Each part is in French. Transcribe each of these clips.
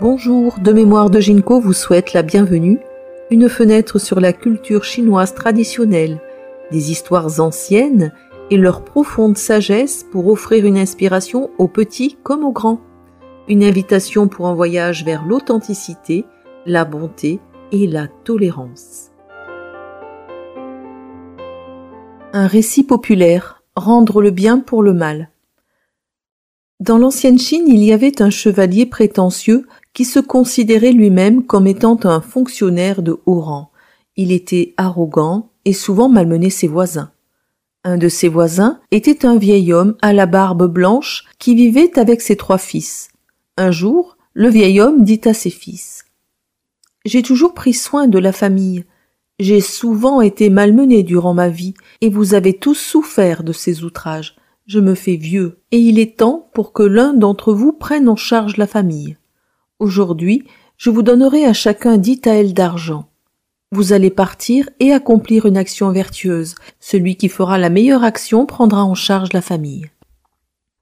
Bonjour, de mémoire de Jinko vous souhaite la bienvenue, une fenêtre sur la culture chinoise traditionnelle, des histoires anciennes et leur profonde sagesse pour offrir une inspiration aux petits comme aux grands. Une invitation pour un voyage vers l'authenticité, la bonté et la tolérance. Un récit populaire, rendre le bien pour le mal. Dans l'ancienne Chine, il y avait un chevalier prétentieux qui se considérait lui-même comme étant un fonctionnaire de haut rang. Il était arrogant et souvent malmenait ses voisins. Un de ses voisins était un vieil homme à la barbe blanche qui vivait avec ses trois fils. Un jour, le vieil homme dit à ses fils J'ai toujours pris soin de la famille. J'ai souvent été malmené durant ma vie, et vous avez tous souffert de ces outrages. Je me fais vieux, et il est temps pour que l'un d'entre vous prenne en charge la famille. Aujourd'hui, je vous donnerai à chacun dix taels d'argent. Vous allez partir et accomplir une action vertueuse. Celui qui fera la meilleure action prendra en charge la famille.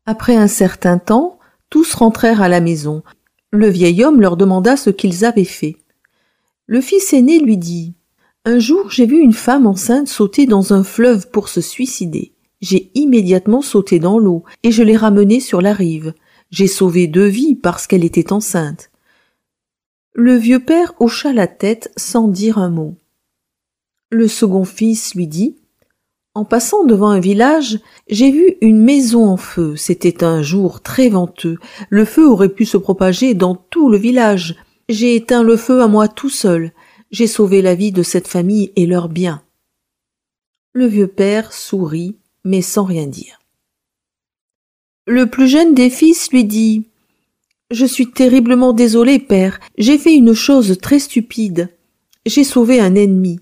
Après un certain temps, tous rentrèrent à la maison. Le vieil homme leur demanda ce qu'ils avaient fait. Le fils aîné lui dit Un jour j'ai vu une femme enceinte sauter dans un fleuve pour se suicider. J'ai immédiatement sauté dans l'eau et je l'ai ramenée sur la rive. J'ai sauvé deux vies parce qu'elle était enceinte. Le vieux père hocha la tête sans dire un mot. Le second fils lui dit En passant devant un village, j'ai vu une maison en feu. C'était un jour très venteux. Le feu aurait pu se propager dans tout le village. J'ai éteint le feu à moi tout seul. J'ai sauvé la vie de cette famille et leurs biens. Le vieux père sourit, mais sans rien dire. Le plus jeune des fils lui dit Je suis terriblement désolé, père, j'ai fait une chose très stupide. J'ai sauvé un ennemi.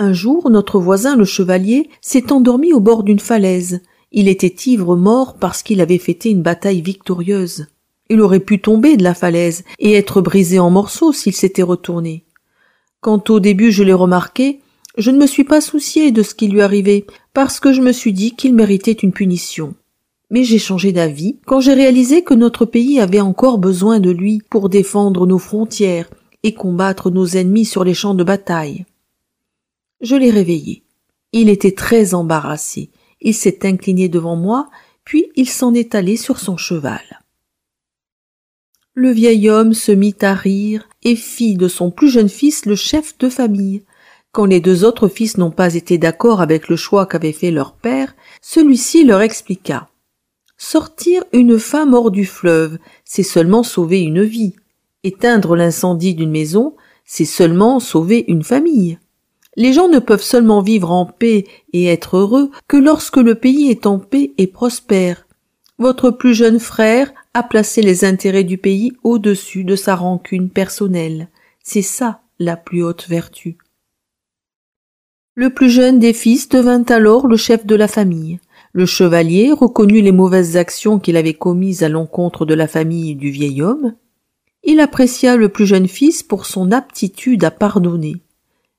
Un jour, notre voisin, le chevalier, s'est endormi au bord d'une falaise. Il était ivre mort parce qu'il avait fêté une bataille victorieuse. Il aurait pu tomber de la falaise et être brisé en morceaux s'il s'était retourné. Quand au début je l'ai remarqué, je ne me suis pas soucié de ce qui lui arrivait, parce que je me suis dit qu'il méritait une punition mais j'ai changé d'avis quand j'ai réalisé que notre pays avait encore besoin de lui pour défendre nos frontières et combattre nos ennemis sur les champs de bataille. Je l'ai réveillé. Il était très embarrassé. Il s'est incliné devant moi, puis il s'en est allé sur son cheval. Le vieil homme se mit à rire et fit de son plus jeune fils le chef de famille. Quand les deux autres fils n'ont pas été d'accord avec le choix qu'avait fait leur père, celui-ci leur expliqua. Sortir une femme hors du fleuve, c'est seulement sauver une vie. Éteindre l'incendie d'une maison, c'est seulement sauver une famille. Les gens ne peuvent seulement vivre en paix et être heureux que lorsque le pays est en paix et prospère. Votre plus jeune frère a placé les intérêts du pays au-dessus de sa rancune personnelle. C'est ça la plus haute vertu. Le plus jeune des fils devint alors le chef de la famille. Le chevalier reconnut les mauvaises actions qu'il avait commises à l'encontre de la famille du vieil homme. Il apprécia le plus jeune fils pour son aptitude à pardonner.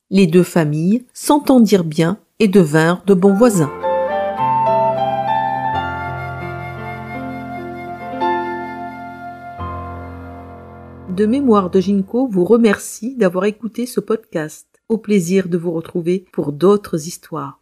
Les deux familles s'entendirent bien et devinrent de bons voisins. De mémoire de Jinko vous remercie d'avoir écouté ce podcast. Au plaisir de vous retrouver pour d'autres histoires.